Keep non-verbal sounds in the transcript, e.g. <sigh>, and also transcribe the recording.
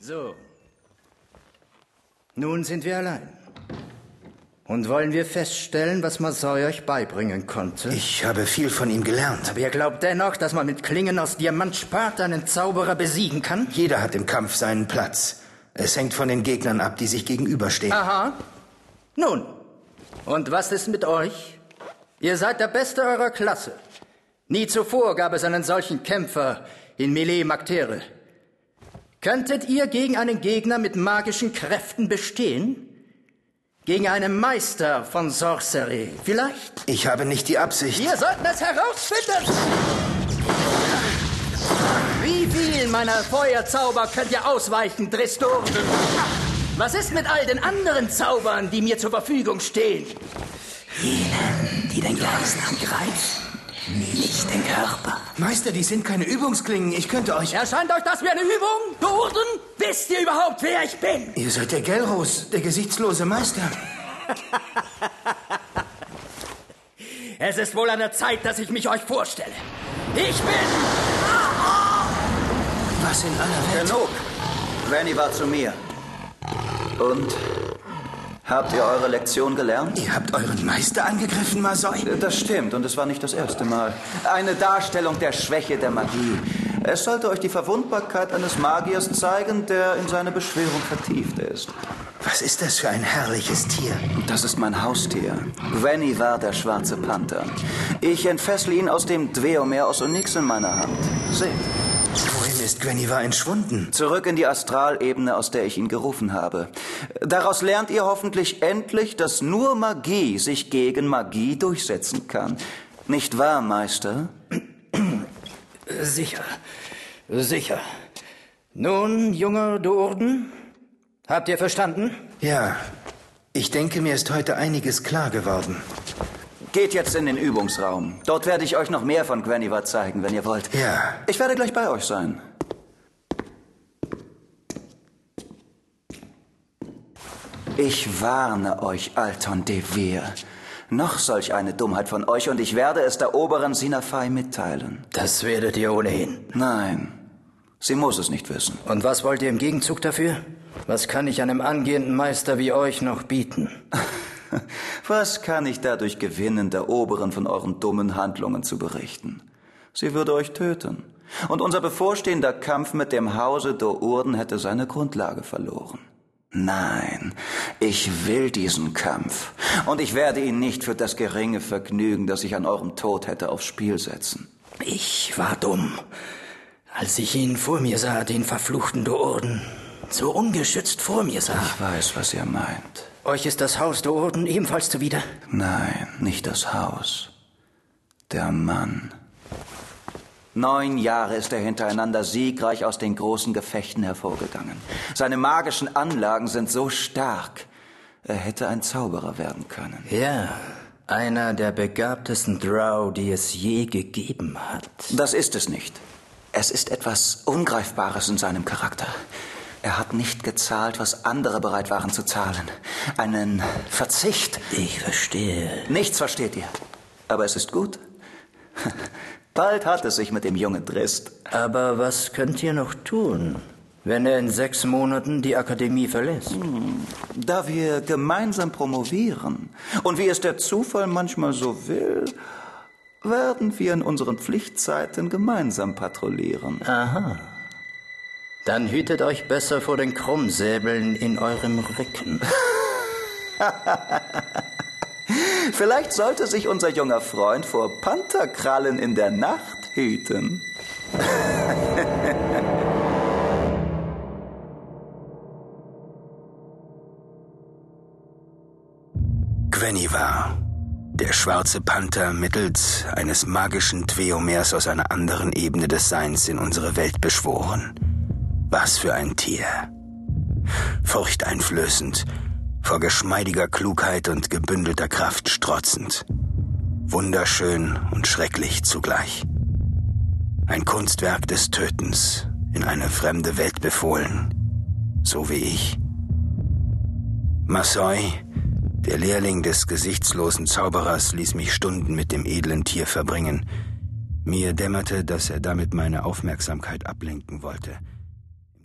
So. Nun sind wir allein. Und wollen wir feststellen, was Masoi euch beibringen konnte? Ich habe viel von ihm gelernt. Aber ihr glaubt dennoch, dass man mit Klingen aus Diamantspat einen Zauberer besiegen kann? Jeder hat im Kampf seinen Platz. Es hängt von den Gegnern ab, die sich gegenüberstehen. Aha. Nun, und was ist mit euch? Ihr seid der Beste eurer Klasse. Nie zuvor gab es einen solchen Kämpfer in Melee Maktere. Könntet ihr gegen einen Gegner mit magischen Kräften bestehen? Gegen einen Meister von Sorcery, vielleicht? Ich habe nicht die Absicht. Wir sollten es herausfinden! Wie viel meiner Feuerzauber könnt ihr ausweichen, Dristorden? Was ist mit all den anderen Zaubern, die mir zur Verfügung stehen? Jenen, die den Geist angreifen nicht den Körper. Meister, die sind keine Übungsklingen. Ich könnte euch... Erscheint euch das wie eine Übung? Durden? Wisst ihr überhaupt, wer ich bin? Ihr seid der Gelros, der gesichtslose Meister. es ist wohl an der Zeit, dass ich mich euch vorstelle. Ich bin... Was in aller Welt? Genug. Renny war zu mir. Und Habt ihr eure Lektion gelernt? Ihr habt euren Meister angegriffen, Masoi? Das stimmt, und es war nicht das erste Mal. Eine Darstellung der Schwäche der Magie. Es sollte euch die Verwundbarkeit eines Magiers zeigen, der in seine Beschwörung vertieft ist. Was ist das für ein herrliches Tier? Das ist mein Haustier. Gwenny war der schwarze Panther. Ich entfessle ihn aus dem Dweomer aus Onyx in meiner Hand. Seht. Wohin ist Gwennivar entschwunden? Zurück in die Astralebene, aus der ich ihn gerufen habe. Daraus lernt ihr hoffentlich endlich, dass nur Magie sich gegen Magie durchsetzen kann. Nicht wahr, Meister? Sicher, sicher. Nun, junger Durden, habt ihr verstanden? Ja, ich denke, mir ist heute einiges klar geworden. Geht jetzt in den Übungsraum. Dort werde ich euch noch mehr von Gwennivar zeigen, wenn ihr wollt. Ja. Ich werde gleich bei euch sein. Ich warne euch, Alton de Veer. Noch solch eine Dummheit von euch und ich werde es der oberen Sinafai mitteilen. Das werdet ihr ohnehin. Nein, sie muss es nicht wissen. Und was wollt ihr im Gegenzug dafür? Was kann ich einem angehenden Meister wie euch noch bieten? <laughs> <laughs> Was kann ich dadurch gewinnen, der Oberen von euren dummen Handlungen zu berichten? Sie würde euch töten. Und unser bevorstehender Kampf mit dem Hause Dourden hätte seine Grundlage verloren. Nein, ich will diesen Kampf. Und ich werde ihn nicht für das geringe Vergnügen, das ich an eurem Tod hätte, aufs Spiel setzen. Ich war dumm, als ich ihn vor mir sah, den verfluchten Dourden. So ungeschützt vor mir sah. Ich weiß, was ihr meint. Euch ist das Haus der Orden ebenfalls zuwider? Nein, nicht das Haus. Der Mann. Neun Jahre ist er hintereinander siegreich aus den großen Gefechten hervorgegangen. Seine magischen Anlagen sind so stark, er hätte ein Zauberer werden können. Ja, einer der begabtesten Drow, die es je gegeben hat. Das ist es nicht. Es ist etwas Ungreifbares in seinem Charakter. Er hat nicht gezahlt, was andere bereit waren zu zahlen. Einen Verzicht. Ich verstehe. Nichts versteht ihr. Aber es ist gut. <laughs> Bald hat es sich mit dem jungen Drist. Aber was könnt ihr noch tun, wenn er in sechs Monaten die Akademie verlässt? Hm. Da wir gemeinsam promovieren und wie es der Zufall manchmal so will, werden wir in unseren Pflichtzeiten gemeinsam patrouillieren. Aha. Dann hütet euch besser vor den Krummsäbeln in eurem Rücken. <laughs> Vielleicht sollte sich unser junger Freund vor Pantherkrallen in der Nacht hüten. <laughs> Gwenivar, der schwarze Panther mittels eines magischen Tweomers aus einer anderen Ebene des Seins in unsere Welt beschworen. Was für ein Tier. Furchteinflößend, vor geschmeidiger Klugheit und gebündelter Kraft strotzend. Wunderschön und schrecklich zugleich. Ein Kunstwerk des Tötens, in eine fremde Welt befohlen, so wie ich. Masoi, der Lehrling des gesichtslosen Zauberers, ließ mich Stunden mit dem edlen Tier verbringen. Mir dämmerte, dass er damit meine Aufmerksamkeit ablenken wollte.